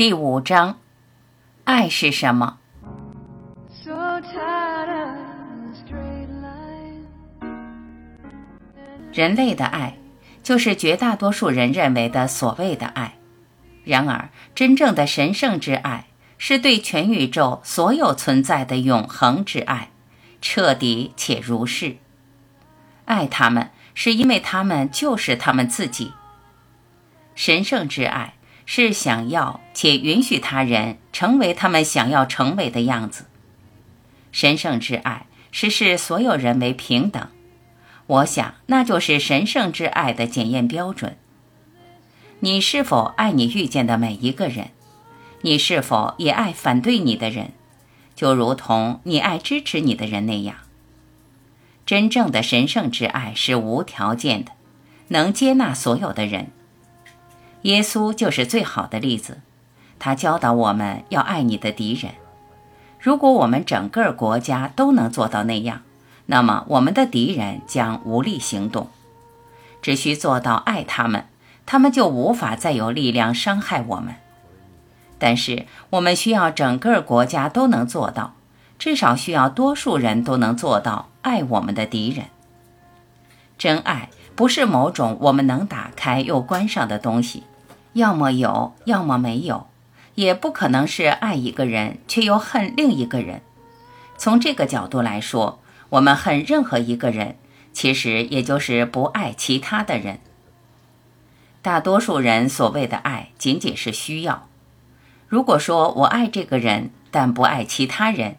第五章，爱是什么.人类的爱，就是绝大多数人认为的所谓的爱。然而，真正的神圣之爱，是对全宇宙所有存在的永恒之爱，彻底且如是。爱他们，是因为他们就是他们自己。神圣之爱是想要且允许他人成为他们想要成为的样子。神圣之爱是视所有人为平等。我想，那就是神圣之爱的检验标准。你是否爱你遇见的每一个人？你是否也爱反对你的人？就如同你爱支持你的人那样。真正的神圣之爱是无条件的，能接纳所有的人。耶稣就是最好的例子，他教导我们要爱你的敌人。如果我们整个国家都能做到那样，那么我们的敌人将无力行动。只需做到爱他们，他们就无法再有力量伤害我们。但是我们需要整个国家都能做到，至少需要多数人都能做到爱我们的敌人。真爱不是某种我们能打开又关上的东西，要么有，要么没有，也不可能是爱一个人却又恨另一个人。从这个角度来说，我们恨任何一个人，其实也就是不爱其他的人。大多数人所谓的爱，仅仅是需要。如果说我爱这个人，但不爱其他人，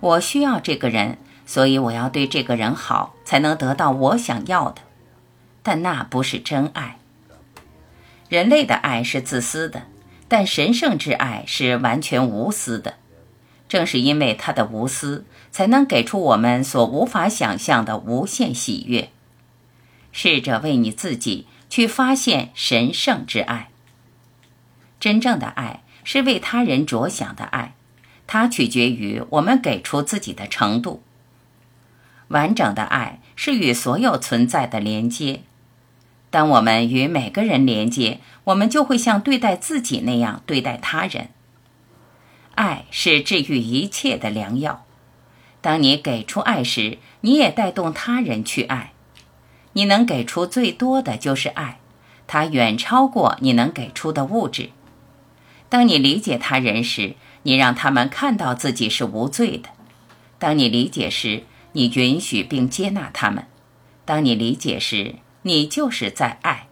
我需要这个人，所以我要对这个人好，才能得到我想要的。但那不是真爱。人类的爱是自私的，但神圣之爱是完全无私的。正是因为他的无私，才能给出我们所无法想象的无限喜悦。试着为你自己去发现神圣之爱。真正的爱是为他人着想的爱，它取决于我们给出自己的程度。完整的爱是与所有存在的连接。当我们与每个人连接，我们就会像对待自己那样对待他人。爱是治愈一切的良药。当你给出爱时，你也带动他人去爱。你能给出最多的就是爱，它远超过你能给出的物质。当你理解他人时，你让他们看到自己是无罪的。当你理解时，你允许并接纳他们。当你理解时，你就是在爱。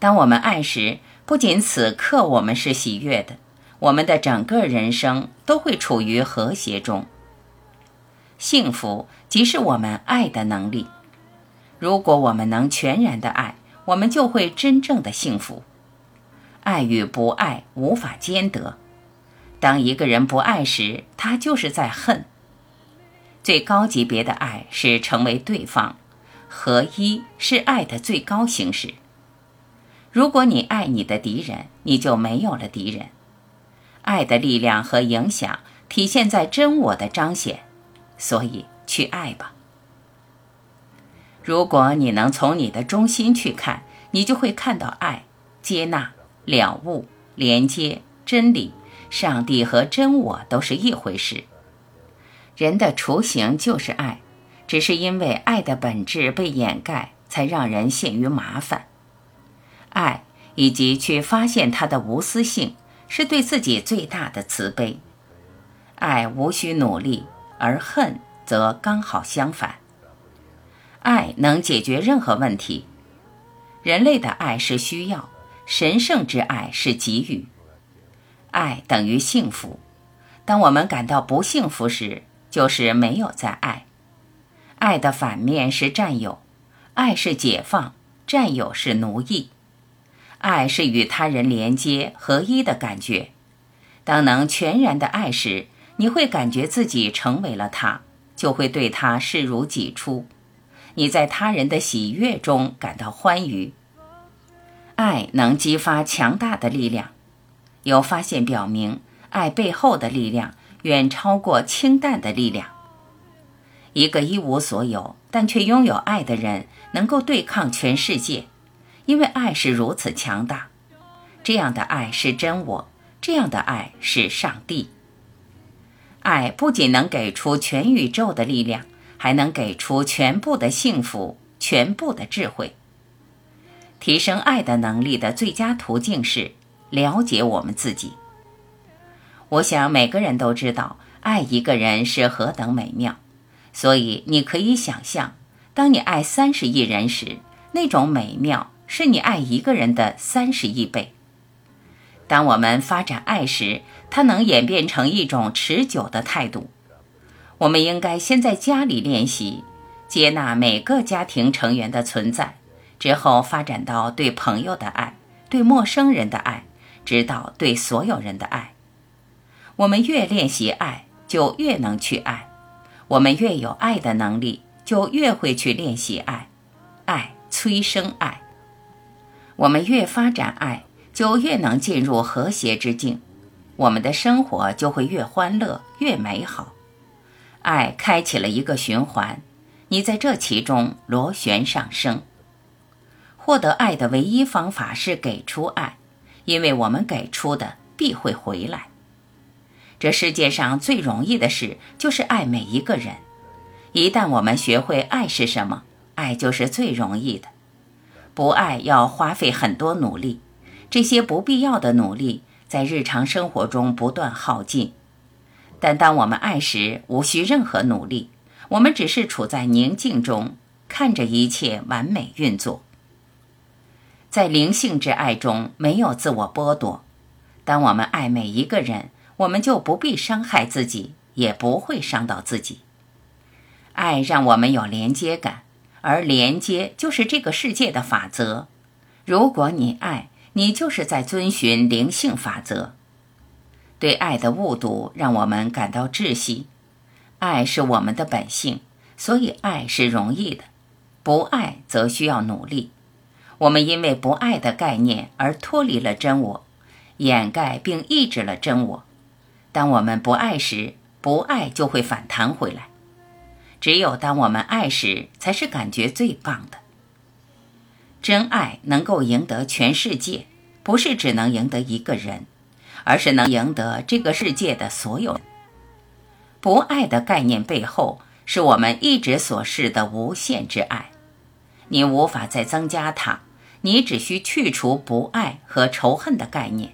当我们爱时，不仅此刻我们是喜悦的。我们的整个人生都会处于和谐中。幸福即是我们爱的能力。如果我们能全然的爱，我们就会真正的幸福。爱与不爱无法兼得。当一个人不爱时，他就是在恨。最高级别的爱是成为对方，合一是爱的最高形式。如果你爱你的敌人，你就没有了敌人。爱的力量和影响体现在真我的彰显，所以去爱吧。如果你能从你的中心去看，你就会看到爱、接纳、了悟、连接、真理、上帝和真我都是一回事。人的雏形就是爱，只是因为爱的本质被掩盖，才让人陷于麻烦。爱以及去发现它的无私性。是对自己最大的慈悲，爱无需努力，而恨则刚好相反。爱能解决任何问题。人类的爱是需要，神圣之爱是给予。爱等于幸福。当我们感到不幸福时，就是没有在爱。爱的反面是占有，爱是解放，占有是奴役。爱是与他人连接合一的感觉。当能全然的爱时，你会感觉自己成为了他，就会对他视如己出。你在他人的喜悦中感到欢愉。爱能激发强大的力量。有发现表明，爱背后的力量远超过氢弹的力量。一个一无所有但却拥有爱的人，能够对抗全世界。因为爱是如此强大，这样的爱是真我，这样的爱是上帝。爱不仅能给出全宇宙的力量，还能给出全部的幸福、全部的智慧。提升爱的能力的最佳途径是了解我们自己。我想每个人都知道，爱一个人是何等美妙，所以你可以想象，当你爱三十亿人时，那种美妙是你爱一个人的三十亿倍。当我们发展爱时，它能演变成一种持久的态度。我们应该先在家里练习接纳每个家庭成员的存在，之后发展到对朋友的爱、对陌生人的爱，直到对所有人的爱。我们越练习爱，就越能去爱；我们越有爱的能力，就越会去练习爱。爱催生爱。我们越发展爱。就越能进入和谐之境，我们的生活就会越欢乐、越美好。爱开启了一个循环，你在这其中螺旋上升。获得爱的唯一方法是给出爱，因为我们给出的必会回来。这世界上最容易的事就是爱每一个人。一旦我们学会爱是什么，爱就是最容易的。不爱要花费很多努力。这些不必要的努力在日常生活中不断耗尽，但当我们爱时，无需任何努力，我们只是处在宁静中，看着一切完美运作。在灵性之爱中，没有自我剥夺。当我们爱每一个人，我们就不必伤害自己，也不会伤到自己。爱让我们有连接感，而连接就是这个世界的法则。如果你爱，你就是在遵循灵性法则。对爱的误读让我们感到窒息。爱是我们的本性，所以爱是容易的；不爱则需要努力。我们因为不爱的概念而脱离了真我，掩盖并抑制了真我。当我们不爱时，不爱就会反弹回来。只有当我们爱时，才是感觉最棒的。真爱能够赢得全世界，不是只能赢得一个人，而是能赢得这个世界的所有。不爱的概念背后，是我们一直所示的无限之爱。你无法再增加它，你只需去除不爱和仇恨的概念，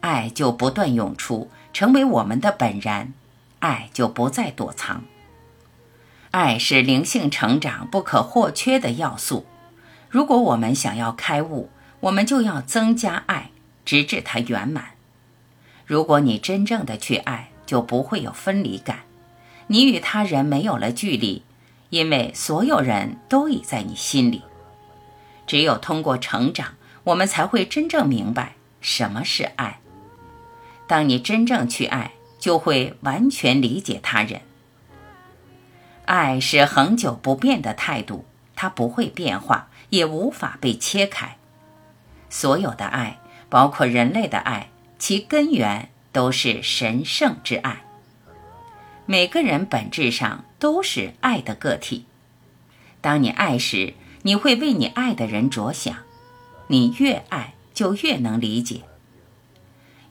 爱就不断涌出，成为我们的本然，爱就不再躲藏。爱是灵性成长不可或缺的要素。如果我们想要开悟，我们就要增加爱，直至它圆满。如果你真正的去爱，就不会有分离感，你与他人没有了距离，因为所有人都已在你心里。只有通过成长，我们才会真正明白什么是爱。当你真正去爱，就会完全理解他人。爱是恒久不变的态度，它不会变化。也无法被切开。所有的爱，包括人类的爱，其根源都是神圣之爱。每个人本质上都是爱的个体。当你爱时，你会为你爱的人着想。你越爱，就越能理解。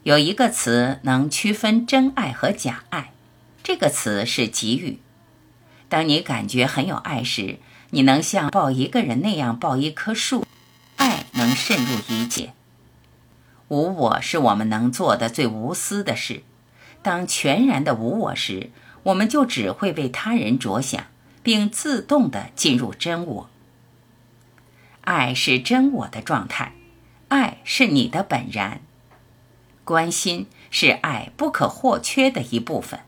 有一个词能区分真爱和假爱，这个词是给予。当你感觉很有爱时，你能像抱一个人那样抱一棵树，爱能渗入一切。无我是我们能做的最无私的事。当全然的无我时，我们就只会为他人着想，并自动的进入真我。爱是真我的状态，爱是你的本然。关心是爱不可或缺的一部分。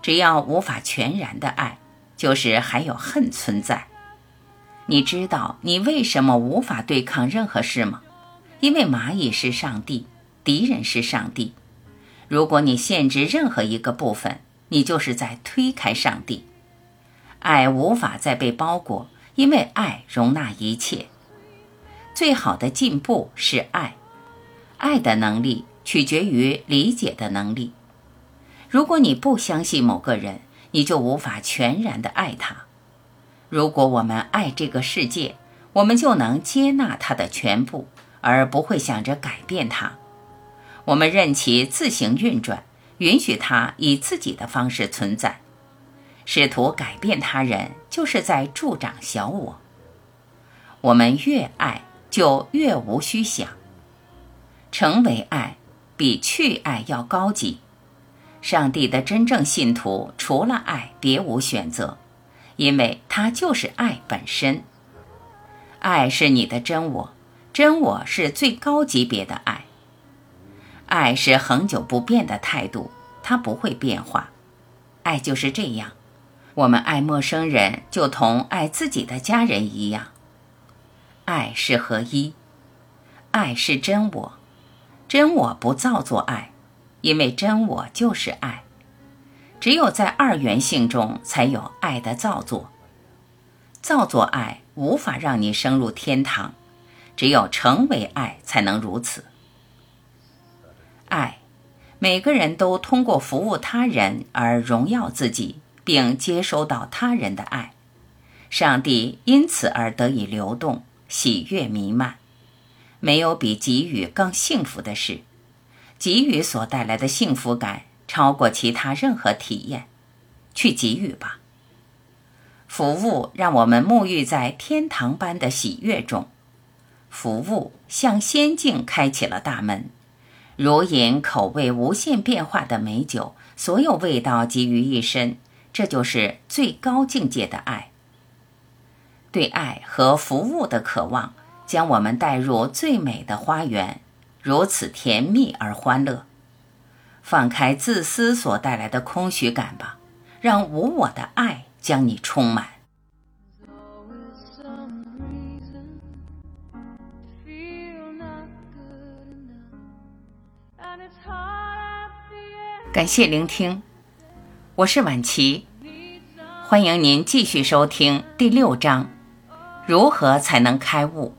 只要无法全然的爱。就是还有恨存在，你知道你为什么无法对抗任何事吗？因为蚂蚁是上帝，敌人是上帝。如果你限制任何一个部分，你就是在推开上帝。爱无法再被包裹，因为爱容纳一切。最好的进步是爱，爱的能力取决于理解的能力。如果你不相信某个人，你就无法全然的爱他。如果我们爱这个世界，我们就能接纳它的全部，而不会想着改变它。我们任其自行运转，允许它以自己的方式存在。试图改变他人，就是在助长小我。我们越爱，就越无需想。成为爱，比去爱要高级。上帝的真正信徒，除了爱，别无选择，因为他就是爱本身。爱是你的真我，真我是最高级别的爱。爱是恒久不变的态度，它不会变化。爱就是这样。我们爱陌生人，就同爱自己的家人一样。爱是合一，爱是真我，真我不造作爱，因为真我就是爱。只有在二元性中，才有爱的造作。造作爱无法让你升入天堂，只有成为爱才能如此。爱，每个人都通过服务他人而荣耀自己。并接收到他人的爱，上帝因此而得以流动，喜悦弥漫。没有比给予更幸福的事，给予所带来的幸福感超过其他任何体验。去给予吧。服务让我们沐浴在天堂般的喜悦中，服务向仙境开启了大门，如饮口味无限变化的美酒，所有味道集于一身。这就是最高境界的爱。对爱和服务的渴望，将我们带入最美的花园，如此甜蜜而欢乐。放开自私所带来的空虚感吧，让无我的爱将你充满。感谢聆听，我是晚琪，欢迎您继续收听第六章：如何才能开悟。